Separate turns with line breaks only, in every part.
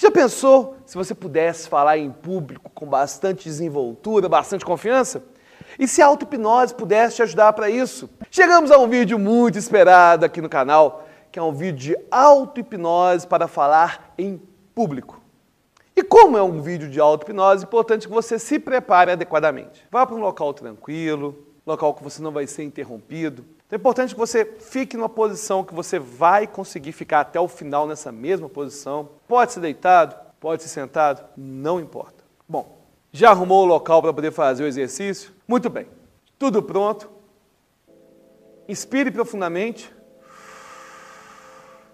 Já pensou se você pudesse falar em público com bastante desenvoltura, bastante confiança? E se a auto-hipnose pudesse te ajudar para isso? Chegamos a um vídeo muito esperado aqui no canal, que é um vídeo de auto-hipnose para falar em público. E como é um vídeo de auto-hipnose, é importante que você se prepare adequadamente. Vá para um local tranquilo, local que você não vai ser interrompido. Então é importante que você fique numa posição que você vai conseguir ficar até o final nessa mesma posição. Pode ser deitado, pode ser sentado, não importa. Bom, já arrumou o local para poder fazer o exercício? Muito bem. Tudo pronto. Inspire profundamente.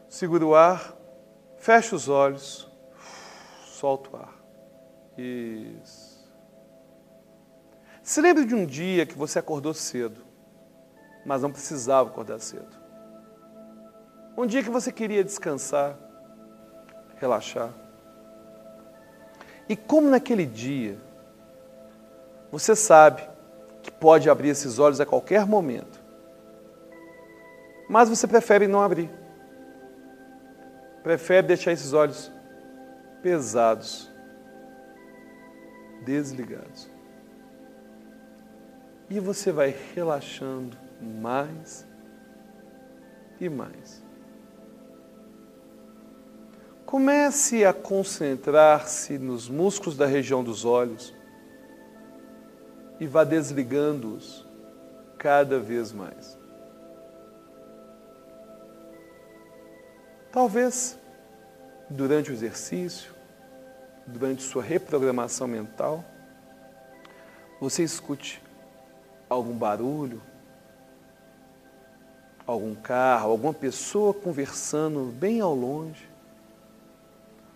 Segura o ar. Feche os olhos. Solta o ar. Isso. Se lembre de um dia que você acordou cedo, mas não precisava acordar cedo. Um dia que você queria descansar, relaxar. E como naquele dia você sabe que pode abrir esses olhos a qualquer momento, mas você prefere não abrir. Prefere deixar esses olhos pesados, desligados. E você vai relaxando mais e mais. Comece a concentrar-se nos músculos da região dos olhos e vá desligando-os cada vez mais. Talvez durante o exercício, durante sua reprogramação mental, você escute algum barulho, algum carro, alguma pessoa conversando bem ao longe.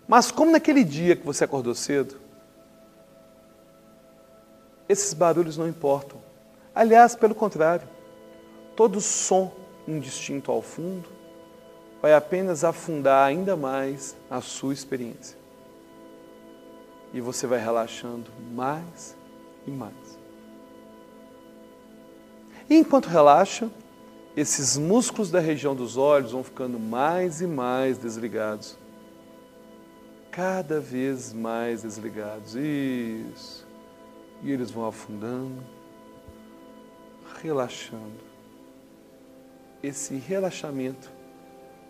Mas como naquele dia que você acordou cedo, esses barulhos não importam. Aliás, pelo contrário, todo som indistinto ao fundo vai apenas afundar ainda mais a sua experiência. E você vai relaxando mais e mais. E enquanto relaxa, esses músculos da região dos olhos vão ficando mais e mais desligados. Cada vez mais desligados. Isso. E eles vão afundando, relaxando. Esse relaxamento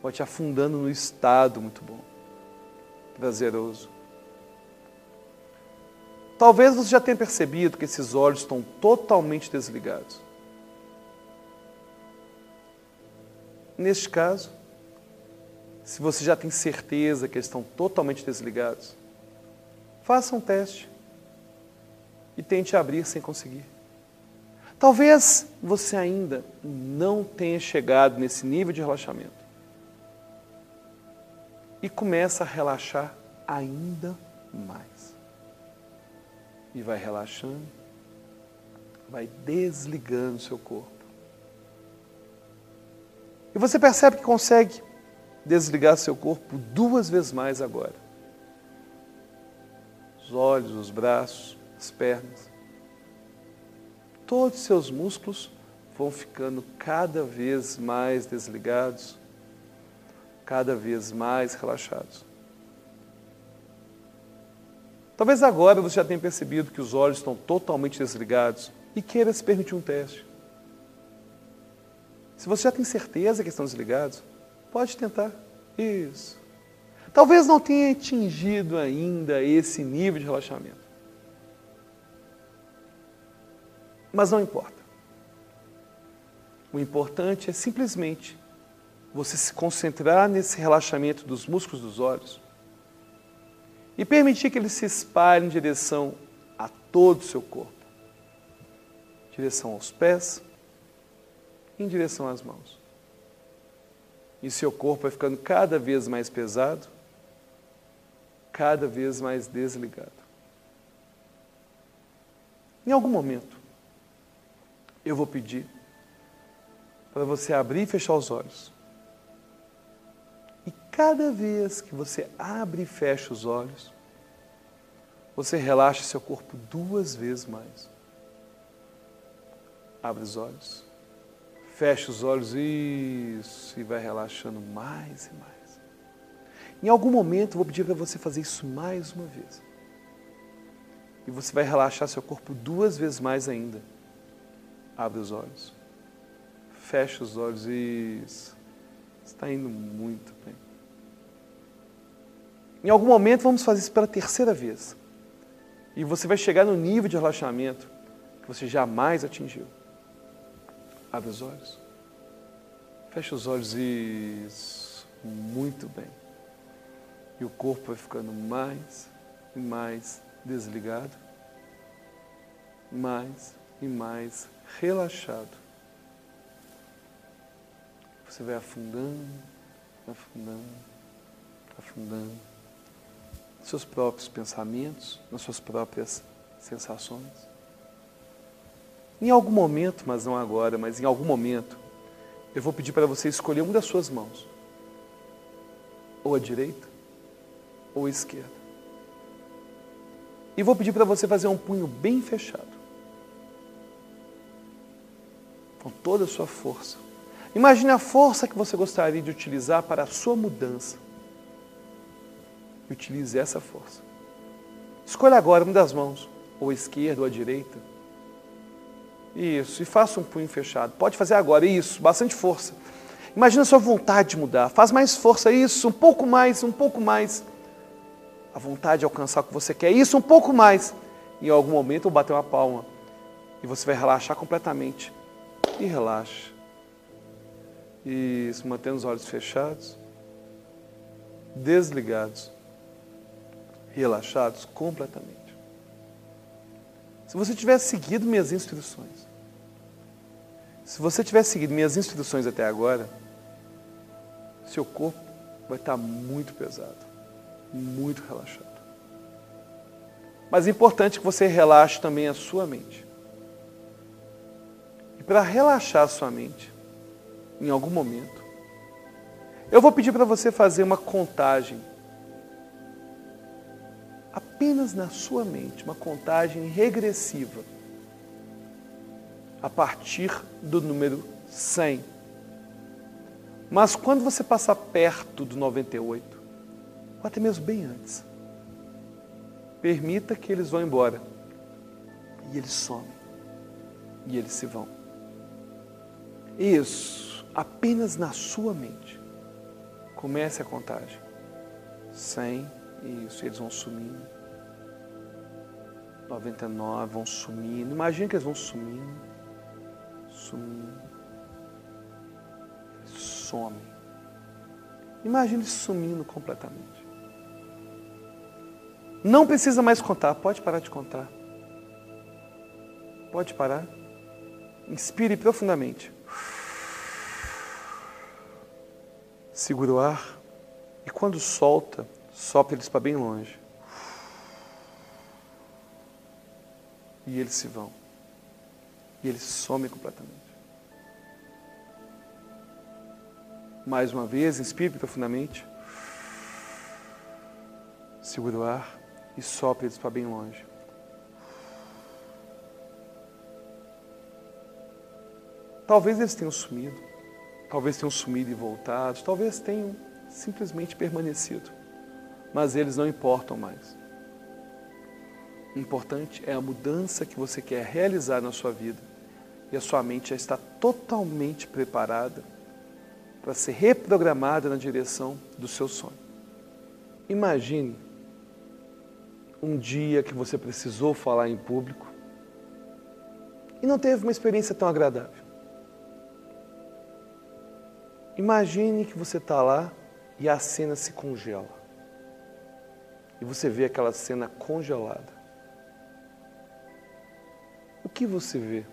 vai te afundando no estado muito bom, prazeroso. Talvez você já tenha percebido que esses olhos estão totalmente desligados. Neste caso, se você já tem certeza que eles estão totalmente desligados, faça um teste e tente abrir sem conseguir. Talvez você ainda não tenha chegado nesse nível de relaxamento. E começa a relaxar ainda mais. E vai relaxando, vai desligando seu corpo. E você percebe que consegue desligar seu corpo duas vezes mais agora. Os olhos, os braços, as pernas. Todos os seus músculos vão ficando cada vez mais desligados, cada vez mais relaxados. Talvez agora você já tenha percebido que os olhos estão totalmente desligados e queira se permitir um teste. Se você já tem certeza que estão desligados, pode tentar. Isso. Talvez não tenha atingido ainda esse nível de relaxamento. Mas não importa. O importante é simplesmente você se concentrar nesse relaxamento dos músculos dos olhos e permitir que ele se espalhe em direção a todo o seu corpo. Direção aos pés, em direção às mãos. E seu corpo vai ficando cada vez mais pesado, cada vez mais desligado. Em algum momento, eu vou pedir para você abrir e fechar os olhos. E cada vez que você abre e fecha os olhos, você relaxa seu corpo duas vezes mais. Abre os olhos. Fecha os olhos, isso, e vai relaxando mais e mais. Em algum momento eu vou pedir para você fazer isso mais uma vez. E você vai relaxar seu corpo duas vezes mais ainda. Abre os olhos. Fecha os olhos. Isso. Está indo muito bem. Em algum momento vamos fazer isso pela terceira vez. E você vai chegar no nível de relaxamento que você jamais atingiu. Abre os olhos. Fecha os olhos. Isso. Muito bem. E o corpo vai ficando mais e mais desligado, mais e mais relaxado. Você vai afundando, afundando, afundando seus próprios pensamentos, nas suas próprias sensações. Em algum momento, mas não agora, mas em algum momento, eu vou pedir para você escolher uma das suas mãos, ou a direita, ou a esquerda. E vou pedir para você fazer um punho bem fechado. Com toda a sua força. Imagine a força que você gostaria de utilizar para a sua mudança. E utilize essa força. Escolha agora uma das mãos, ou a esquerda ou a direita. Isso, e faça um punho fechado. Pode fazer agora, isso, bastante força. Imagina a sua vontade de mudar. Faz mais força, isso, um pouco mais, um pouco mais. A vontade de alcançar o que você quer, isso, um pouco mais. Em algum momento eu bater uma palma. E você vai relaxar completamente. E relaxa. Isso, mantendo os olhos fechados, desligados, relaxados completamente. Se você tivesse seguido minhas instruções, se você tivesse seguido minhas instruções até agora, seu corpo vai estar muito pesado, muito relaxado. Mas é importante que você relaxe também a sua mente. E para relaxar a sua mente, em algum momento, eu vou pedir para você fazer uma contagem apenas na sua mente, uma contagem regressiva a partir do número 100. Mas quando você passar perto do 98, ou até mesmo bem antes, permita que eles vão embora. E eles somem. E eles se vão. Isso, apenas na sua mente. Comece a contagem. 100, isso, eles vão sumindo. 99 vão sumindo. Imagina que eles vão sumindo sumindo. Some. Imagine sumindo completamente. Não precisa mais contar, pode parar de contar. Pode parar. Inspire profundamente. Segura o ar e quando solta, sopra eles para bem longe. E eles se vão e ele some completamente. Mais uma vez, inspire profundamente. Segura o ar e sopre eles para bem longe. Talvez eles tenham sumido, talvez tenham sumido e voltado, talvez tenham simplesmente permanecido, mas eles não importam mais. O importante é a mudança que você quer realizar na sua vida e a sua mente já está totalmente preparada para ser reprogramada na direção do seu sonho. Imagine um dia que você precisou falar em público e não teve uma experiência tão agradável. Imagine que você está lá e a cena se congela. E você vê aquela cena congelada. O que você vê?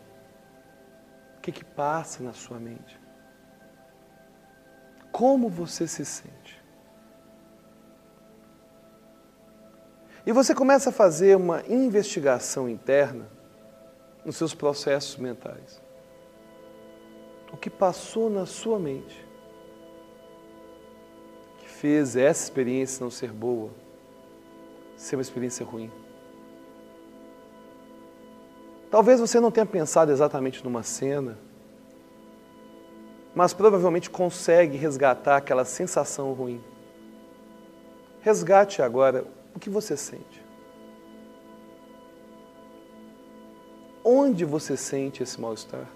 que, que passa na sua mente? Como você se sente? E você começa a fazer uma investigação interna nos seus processos mentais. O que passou na sua mente que fez essa experiência não ser boa, ser uma experiência ruim? Talvez você não tenha pensado exatamente numa cena, mas provavelmente consegue resgatar aquela sensação ruim. resgate agora o que você sente. Onde você sente esse mal-estar?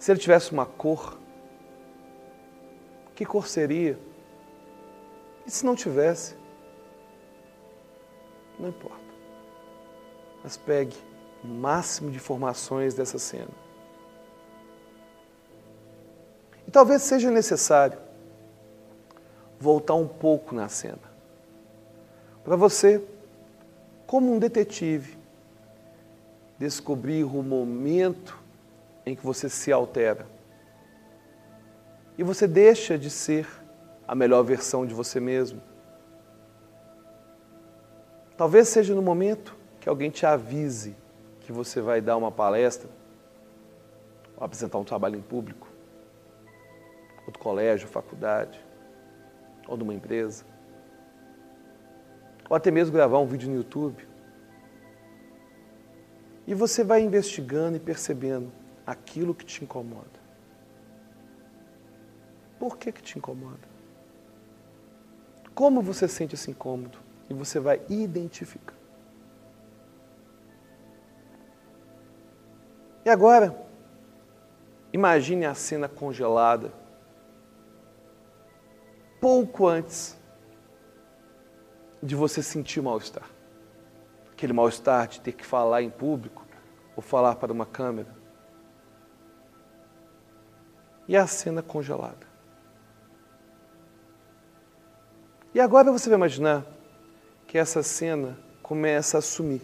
Se ele tivesse uma cor, que cor seria? E se não tivesse? Não importa. Mas pegue o máximo de informações dessa cena. E talvez seja necessário voltar um pouco na cena. Para você, como um detetive, descobrir o momento em que você se altera. E você deixa de ser a melhor versão de você mesmo. Talvez seja no momento que alguém te avise que você vai dar uma palestra, ou apresentar um trabalho em público, ou do colégio, faculdade, ou de uma empresa, ou até mesmo gravar um vídeo no YouTube. E você vai investigando e percebendo aquilo que te incomoda. Por que, que te incomoda? Como você sente esse incômodo? E você vai identificar. E agora, imagine a cena congelada, pouco antes de você sentir mal-estar. Aquele mal-estar de ter que falar em público ou falar para uma câmera e a cena congelada. E agora você vai imaginar que essa cena começa a sumir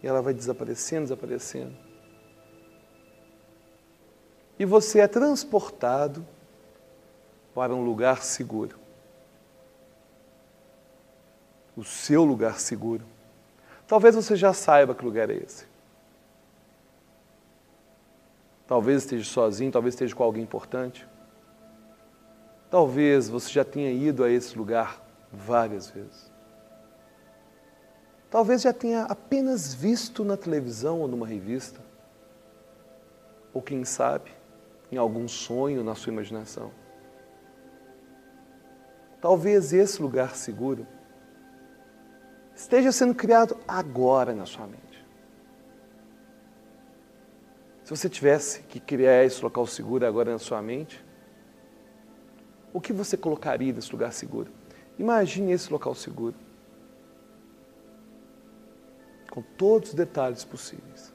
e ela vai desaparecendo, desaparecendo. E você é transportado para um lugar seguro. O seu lugar seguro. Talvez você já saiba que lugar é esse. Talvez esteja sozinho, talvez esteja com alguém importante. Talvez você já tenha ido a esse lugar várias vezes. Talvez já tenha apenas visto na televisão ou numa revista. Ou quem sabe, em algum sonho na sua imaginação. Talvez esse lugar seguro esteja sendo criado agora na sua mente. Se você tivesse que criar esse local seguro agora na sua mente, o que você colocaria nesse lugar seguro? Imagine esse local seguro. Com todos os detalhes possíveis.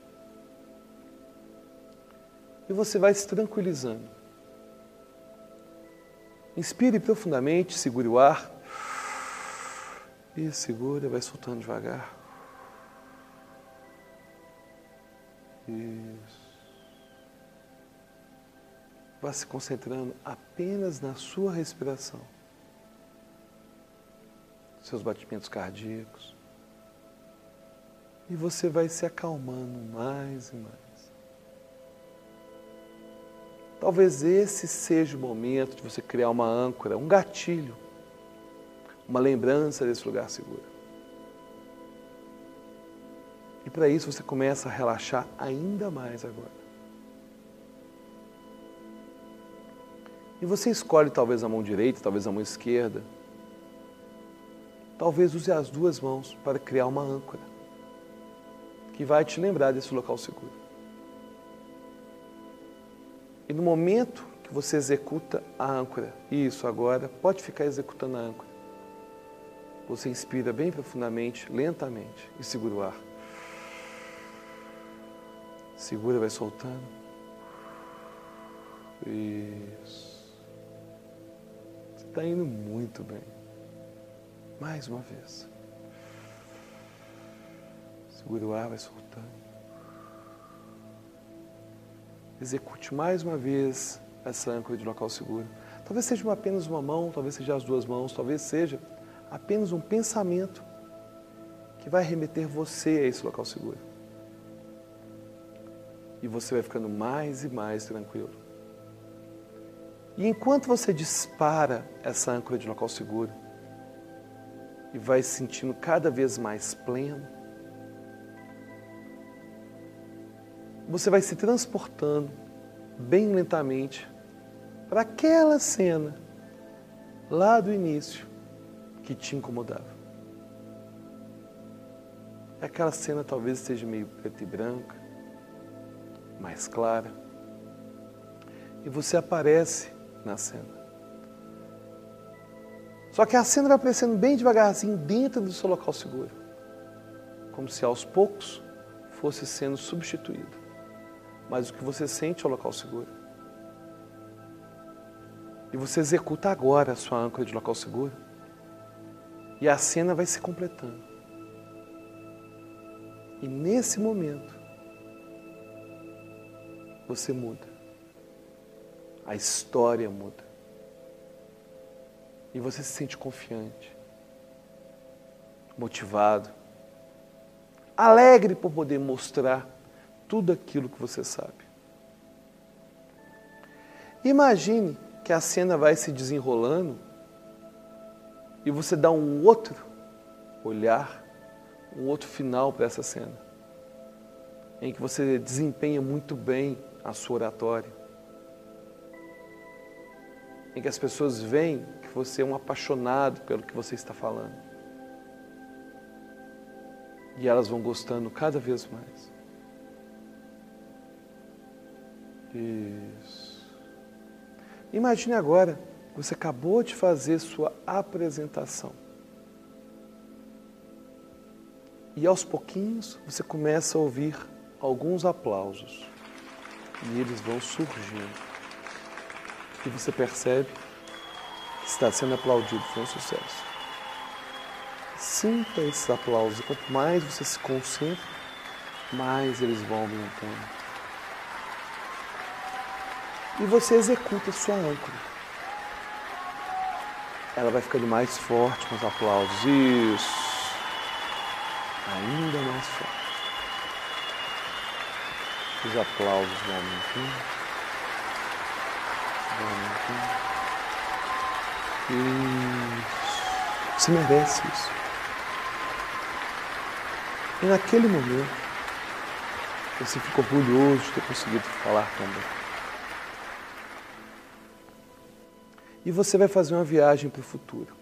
E você vai se tranquilizando. Inspire profundamente, segure o ar. E segura, vai soltando devagar. Isso. Vá se concentrando apenas na sua respiração, seus batimentos cardíacos. E você vai se acalmando mais e mais. Talvez esse seja o momento de você criar uma âncora, um gatilho, uma lembrança desse lugar seguro. E para isso você começa a relaxar ainda mais agora. E você escolhe talvez a mão direita, talvez a mão esquerda. Talvez use as duas mãos para criar uma âncora que vai te lembrar desse local seguro. E no momento que você executa a âncora, isso agora, pode ficar executando a âncora. Você inspira bem profundamente, lentamente e segura o ar. Segura, vai soltando. Isso. Está indo muito bem. Mais uma vez. Segura o ar, vai soltando. Execute mais uma vez essa âncora de local seguro. Talvez seja apenas uma mão, talvez seja as duas mãos, talvez seja apenas um pensamento que vai remeter você a esse local seguro. E você vai ficando mais e mais tranquilo. E enquanto você dispara essa âncora de local seguro e vai se sentindo cada vez mais pleno, você vai se transportando bem lentamente para aquela cena lá do início, que te incomodava. Aquela cena talvez esteja meio preta e branca, mais clara. E você aparece na cena. Só que a cena vai aparecendo bem devagarzinho dentro do seu local seguro. Como se aos poucos fosse sendo substituído. Mas o que você sente é o local seguro. E você executa agora a sua âncora de local seguro. E a cena vai se completando. E nesse momento, você muda. A história muda. E você se sente confiante, motivado, alegre por poder mostrar tudo aquilo que você sabe. Imagine que a cena vai se desenrolando e você dá um outro olhar, um outro final para essa cena, em que você desempenha muito bem a sua oratória, em que as pessoas veem que você é um apaixonado pelo que você está falando. E elas vão gostando cada vez mais. Isso. Imagine agora, você acabou de fazer sua apresentação. E aos pouquinhos você começa a ouvir alguns aplausos. E eles vão surgindo. E você percebe que está sendo aplaudido, foi um sucesso. Sinta esses aplausos. Quanto mais você se concentra, mais eles vão aumentando e você executa sua âncora. Ela vai ficando mais forte com os aplausos. Isso. Ainda mais forte. Os aplausos vão aumentando. Vão aumentando. Isso. Você merece isso. E naquele momento, você fica orgulhoso de ter conseguido falar tão e você vai fazer uma viagem para o futuro.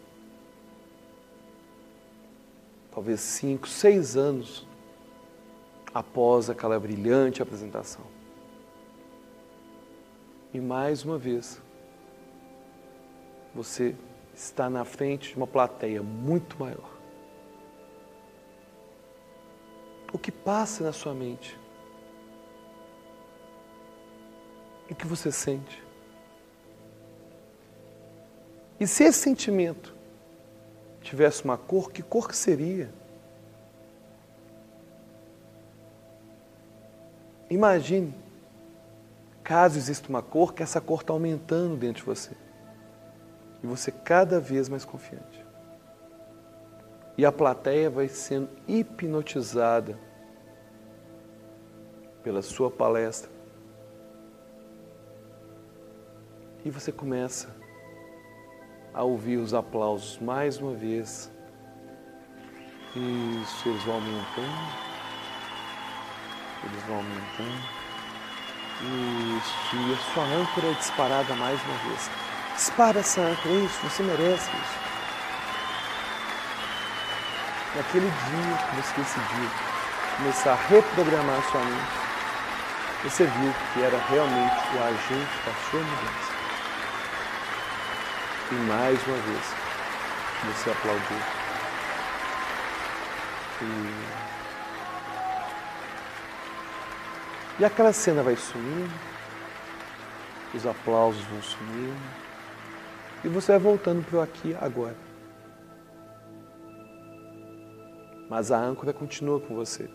Talvez cinco, seis anos após aquela brilhante apresentação. E mais uma vez, você está na frente de uma plateia muito maior. O que passa na sua mente? O que você sente? E se esse sentimento tivesse uma cor, que cor que seria? Imagine, caso exista uma cor, que essa cor está aumentando dentro de você. E você cada vez mais confiante. E a plateia vai sendo hipnotizada pela sua palestra. E você começa a ouvir os aplausos mais uma vez. Isso, eles vão aumentando. Eles vão aumentando. Isso, e a sua âncora é disparada mais uma vez. Dispara essa âncora, isso, você merece isso. Naquele dia que você decidiu começar a reprogramar a sua mente, você viu que era realmente o agente da sua mudança. E mais uma vez, você aplaudiu. E... e aquela cena vai sumindo, os aplausos vão sumindo, e você vai voltando para o aqui agora. Mas a âncora continua com você.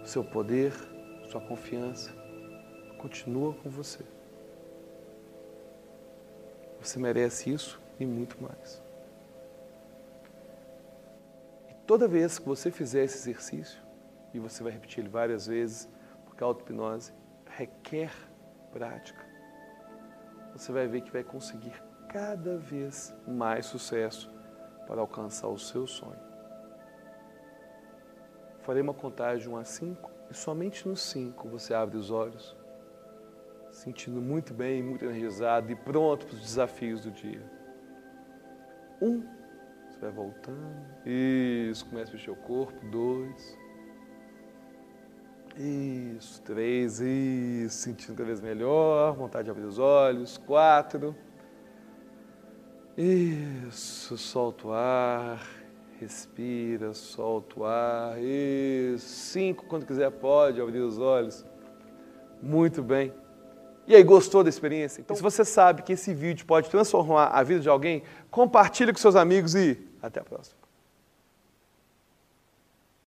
O seu poder, sua confiança continua com você. Você merece isso e muito mais. E toda vez que você fizer esse exercício, e você vai repetir ele várias vezes, porque a auto-hipnose requer prática, você vai ver que vai conseguir cada vez mais sucesso para alcançar o seu sonho. Farei uma contagem de 1 a 5 e somente no 5 você abre os olhos sentindo muito bem, muito energizado e pronto para os desafios do dia. Um. Você vai voltando. Isso, começa a mexer o corpo. Dois. Isso, três, isso, sentindo cada vez melhor, vontade de abrir os olhos, quatro, isso, solta o ar, respira, solta o ar, isso, cinco, quando quiser pode abrir os olhos, muito bem. E aí, gostou da experiência? Então, se você sabe que esse vídeo pode transformar a vida de alguém, compartilhe com seus amigos e até a próxima.